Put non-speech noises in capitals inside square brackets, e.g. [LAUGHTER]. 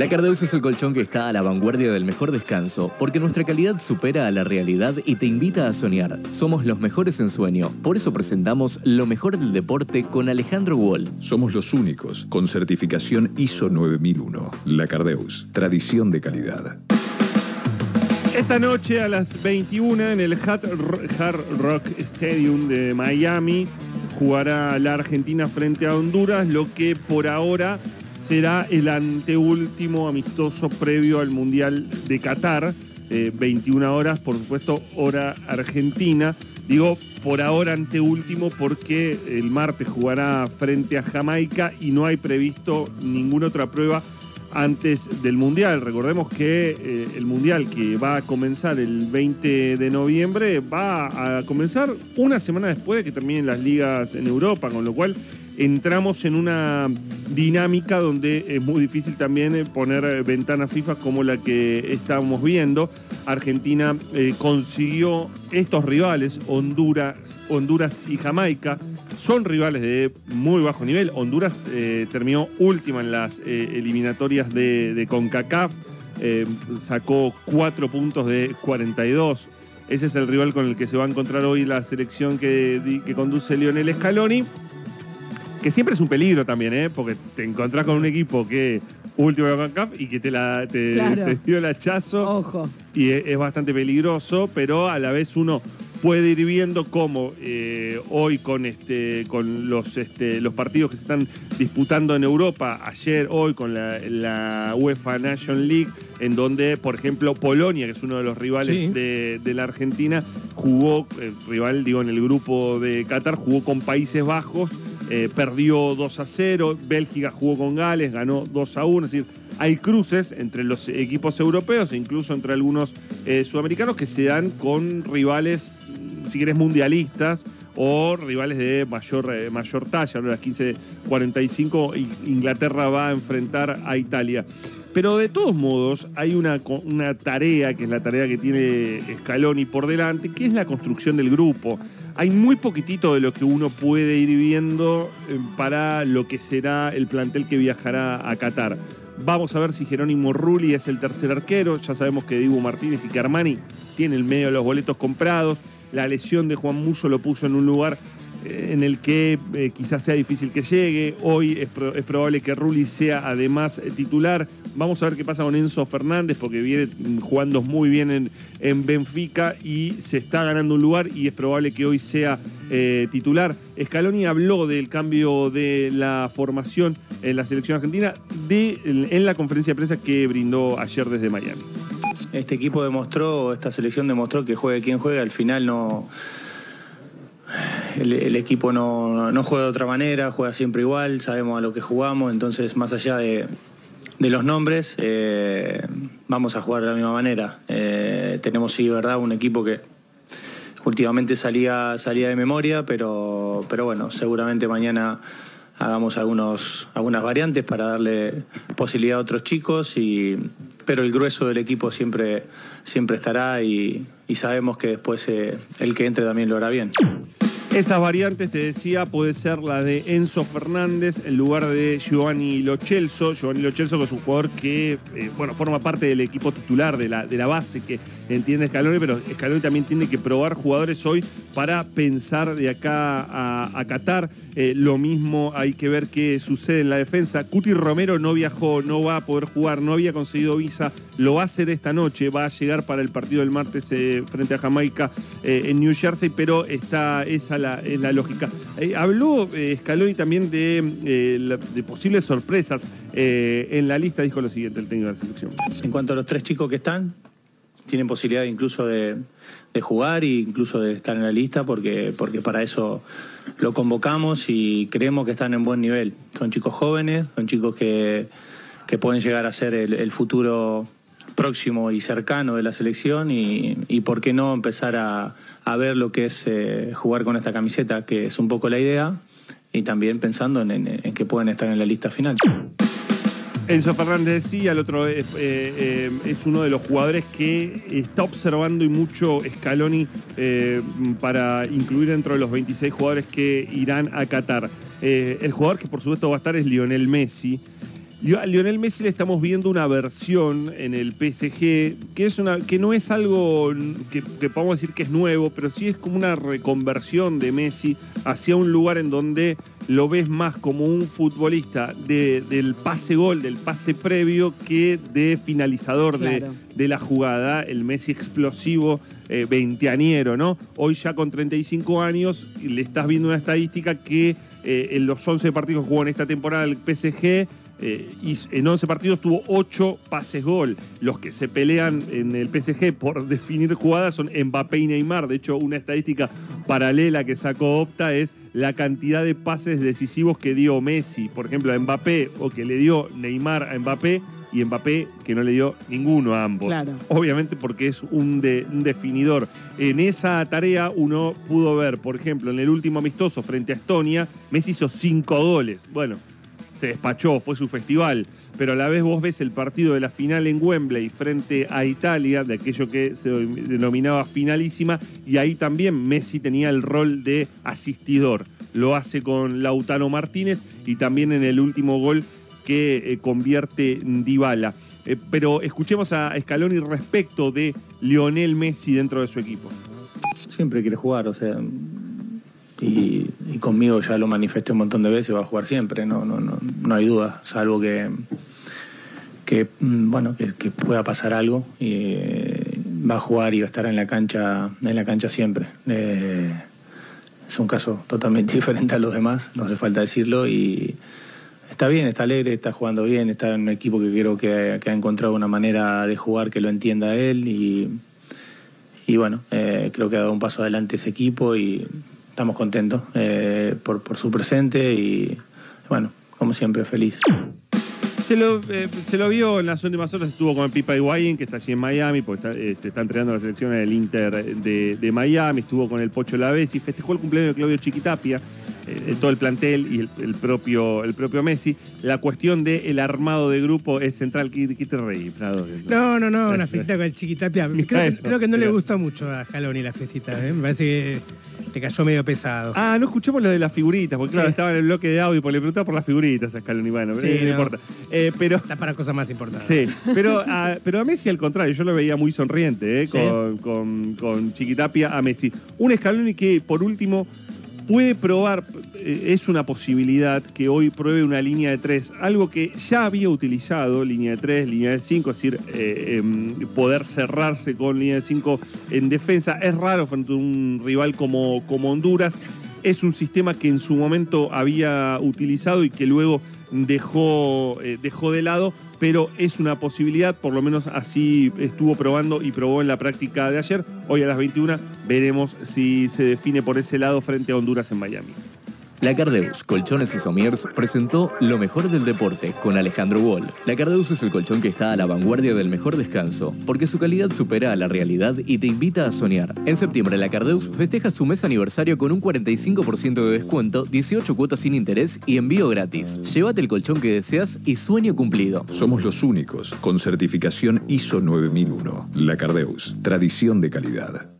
La Cardeus es el colchón que está a la vanguardia del mejor descanso, porque nuestra calidad supera a la realidad y te invita a soñar. Somos los mejores en sueño, por eso presentamos lo mejor del deporte con Alejandro Wall. Somos los únicos con certificación ISO 9001. La Cardeus, tradición de calidad. Esta noche a las 21 en el Hard Rock Stadium de Miami jugará la Argentina frente a Honduras, lo que por ahora será el anteúltimo amistoso previo al Mundial de Qatar. 21 eh, horas, por supuesto, hora argentina. Digo por ahora anteúltimo porque el martes jugará frente a Jamaica y no hay previsto ninguna otra prueba antes del Mundial. Recordemos que eh, el Mundial que va a comenzar el 20 de noviembre va a comenzar una semana después de que terminen las ligas en Europa, con lo cual entramos en una dinámica donde es muy difícil también eh, poner eh, ventanas FIFA como la que estamos viendo. Argentina eh, consiguió estos rivales, Honduras, Honduras y Jamaica, son rivales de muy bajo nivel. Honduras terminó última en las eliminatorias de, CONCACAF, sacó cuatro puntos de 42. Ese es el rival con el que se va a encontrar hoy la selección que, que conduce Lionel Scaloni que siempre es un peligro también, ¿eh? Porque te encontrás con un equipo que último de la CONCACAF y que te, la, te, dio el hachazo. Ojo. Y es, bastante peligroso, pero a la vez uno puede ir viendo cómo eh, hoy con este con los este, los partidos que se están disputando en Europa, ayer, hoy con la, UEFA Nation League, en donde, por ejemplo, Polonia, que es uno de los rivales de, la Argentina, jugó, eh, rival, digo, en el grupo de Qatar, jugó con Países Bajos eh, perdió 2 a 0, Bélgica jugó con Gales, ganó 2 a 1, es decir, hay cruces entre los equipos europeos e incluso entre algunos eh, sudamericanos que se dan con rivales, si querés, mundialistas o rivales de mayor, eh, mayor talla. A las 15.45 Inglaterra va a enfrentar a Italia. Pero de todos modos, hay una, una, tarea, que es la tarea que tiene Scaloni por delante, que es la construcción del grupo hay muy poquitito de lo que uno puede ir viendo eh, para lo que será el plantel que viajará a Qatar. Vamos a ver si Jerónimo Rulli es el tercer arquero. Ya sabemos que Dibu Martínez y que Armani tienen el medio de los boletos comprados. La lesión de Juan Muso lo puso en un lugar en el que eh, quizás sea difícil que llegue. Hoy es, probable que Rulli sea además eh, titular. Vamos a ver qué pasa con Enzo Fernández, porque viene jugando muy bien en, en Benfica y se está ganando un lugar y es probable que hoy sea titular. Scaloni habló del cambio de la formación en la selección argentina de, en la conferencia de prensa que brindó ayer desde Miami. Este equipo demostró, esta selección demostró que juegue quien juegue, al final no el, equipo no, juega de otra manera, juega siempre igual, sabemos a lo que jugamos, entonces más allá de, los nombres, eh, vamos a jugar de la misma manera. Eh, tenemos, sí, verdad, un equipo que últimamente salía, salía de memoria, pero, pero bueno, seguramente mañana hagamos algunos, algunas variantes para darle posibilidad a otros chicos, y, pero el grueso del equipo siempre, siempre estará y, sabemos que después eh, el que entre también lo hará bien. Esas variantes, te decía, puede ser la de Enzo Fernández en lugar de Giovanni Lochelso. Giovanni Lochelso que es un jugador que, eh, bueno, forma parte del equipo titular, de la, de la base que entiende Scaloni, pero Scaloni también tiene que probar jugadores hoy para pensar de acá a, Qatar. Eh, lo mismo hay que ver qué sucede en la defensa. Cuti Romero no viajó, no va a poder jugar, no había conseguido visa, lo va a hacer esta noche, va a llegar para el partido del martes eh, frente a Jamaica en New Jersey, pero está esa la, la lógica. Eh, habló eh, Scaloni también de, eh, posibles sorpresas en la lista, dijo lo siguiente el técnico de la selección. En cuanto a los tres chicos que están, tienen posibilidad incluso de, jugar e incluso de estar en la lista porque, porque para eso lo convocamos y creemos que están en buen nivel. Son chicos jóvenes, son chicos que, que pueden llegar a ser el, futuro próximo y cercano de la selección y, y por qué no empezar a, a ver lo que es eh, jugar con esta camiseta, que es un poco la idea, y también pensando en, que pueden estar en la lista final. Enzo Fernández decía, el otro eh, eh, es uno de los jugadores que está observando y mucho Scaloni para incluir dentro de los 26 jugadores que irán a Qatar. el jugador que por supuesto va a estar es Lionel Messi. A Lionel Messi le estamos viendo una versión en el PSG que, es una, que no es algo que, que podemos decir que es nuevo, pero sí es como una reconversión de Messi hacia un lugar en donde lo ves más como un futbolista de- del pase gol, del pase previo, que de finalizador de, de la jugada, el Messi explosivo, eh, veinteaniero, ¿no? Hoy ya con 35 años le estás viendo una estadística que eh, en los 11 partidos que jugó en esta temporada el PSG, eh, y en 11 partidos tuvo 8 pases gol. Los que se pelean en el PSG por [LAUGHS] definir jugadas son Mbappé y Neymar. De hecho, una estadística paralela que sacó Opta es la cantidad de pases decisivos que dio Messi, por ejemplo, a Mbappé, o que le dio Neymar a Mbappé, y Mbappé que no le dio ninguno a ambos. Claro. Obviamente porque es un, de- un definidor. En esa tarea uno pudo ver, por ejemplo, en el último amistoso frente a Estonia, Messi hizo cinco goles. Bueno, se despachó, fue su festival, pero a la vez vos ves el partido de la final en Wembley frente a Italia, de aquello que se denominaba finalísima, y ahí también Messi tenía el rol de asistidor. Lo hace con Lautaro Martínez y también en el último gol que eh, convierte Dybala. Eh, pero escuchemos a Scaloni respecto de Lionel Messi dentro de su equipo. Siempre quiere jugar, o sea, y, conmigo ya lo manifesté un montón de veces, va a jugar siempre, no, no, no, no hay duda, salvo que, que mm, bueno, que, que pueda pasar algo y eh, va a jugar y va a estar en la cancha, en la cancha siempre. Eh, es un caso totalmente [LAUGHS] diferente a los demás, no hace falta decirlo y está bien, está alegre, está jugando bien, está en un equipo que creo que, que ha encontrado una manera de jugar que lo entienda él y y bueno, eh, creo que ha dado un paso adelante ese equipo y estamos contentos eh, por, por su presente y bueno, como siempre, feliz. Se lo, eh, se lo vio en las últimas horas, estuvo con el Pipa Higuaín, que está allí en Miami, porque está, eh, se está entrenando la selección del Inter de, de Miami, estuvo con el Pocho Lavesi, festejó el cumpleaños de Claudio Chiquitapia, eh, todo el plantel y el, el propio, el propio Messi. La cuestión del armado de grupo es central. ¿Qué, qué te reí, Prado? No, no, no, una [LAUGHS] fiestita con el chiquitapia. Creo, que no le gustó mucho a Jaloni la fiestita, ¿eh? Me parece que te cayó medio pesado. Ah, no escuchamos lo de las figuritas, porque claro, estaba en el bloque de audio, porque le preguntaba por las figuritas a Scaloni, bueno, Sí, eh, no, no. importa. Eh, pero, Está para cosas más importantes. sí, pero a, pero a Messi al contrario, yo lo veía muy sonriente, eh, con, con, con Chiquitapia a Messi. Un Scaloni que, por último, puede probar, eh, es una posibilidad que hoy pruebe una línea de tres, algo que ya había utilizado, línea de tres, línea de cinco, es decir, eh, em, poder cerrarse con línea de cinco en defensa. Es raro frente a un rival como, como Honduras. Es un sistema que en su momento había utilizado y que luego dejó, eh, dejó de lado, pero es una posibilidad, por lo menos así estuvo probando y probó en la práctica de ayer. Hoy a las 21 veremos si se define por ese lado frente a Honduras en Miami. La Cardeus Colchones y Somiers presentó Lo mejor del deporte con Alejandro Wall. La Cardeus es el colchón que está a la vanguardia del mejor descanso, porque su calidad supera a la realidad y te invita a soñar. En septiembre, la Cardeus festeja su mes aniversario con un 45% de descuento, 18 cuotas sin interés y envío gratis. Llévate el colchón que deseas y sueño cumplido. Somos los únicos con certificación ISO 9001. La Cardeus, tradición de calidad.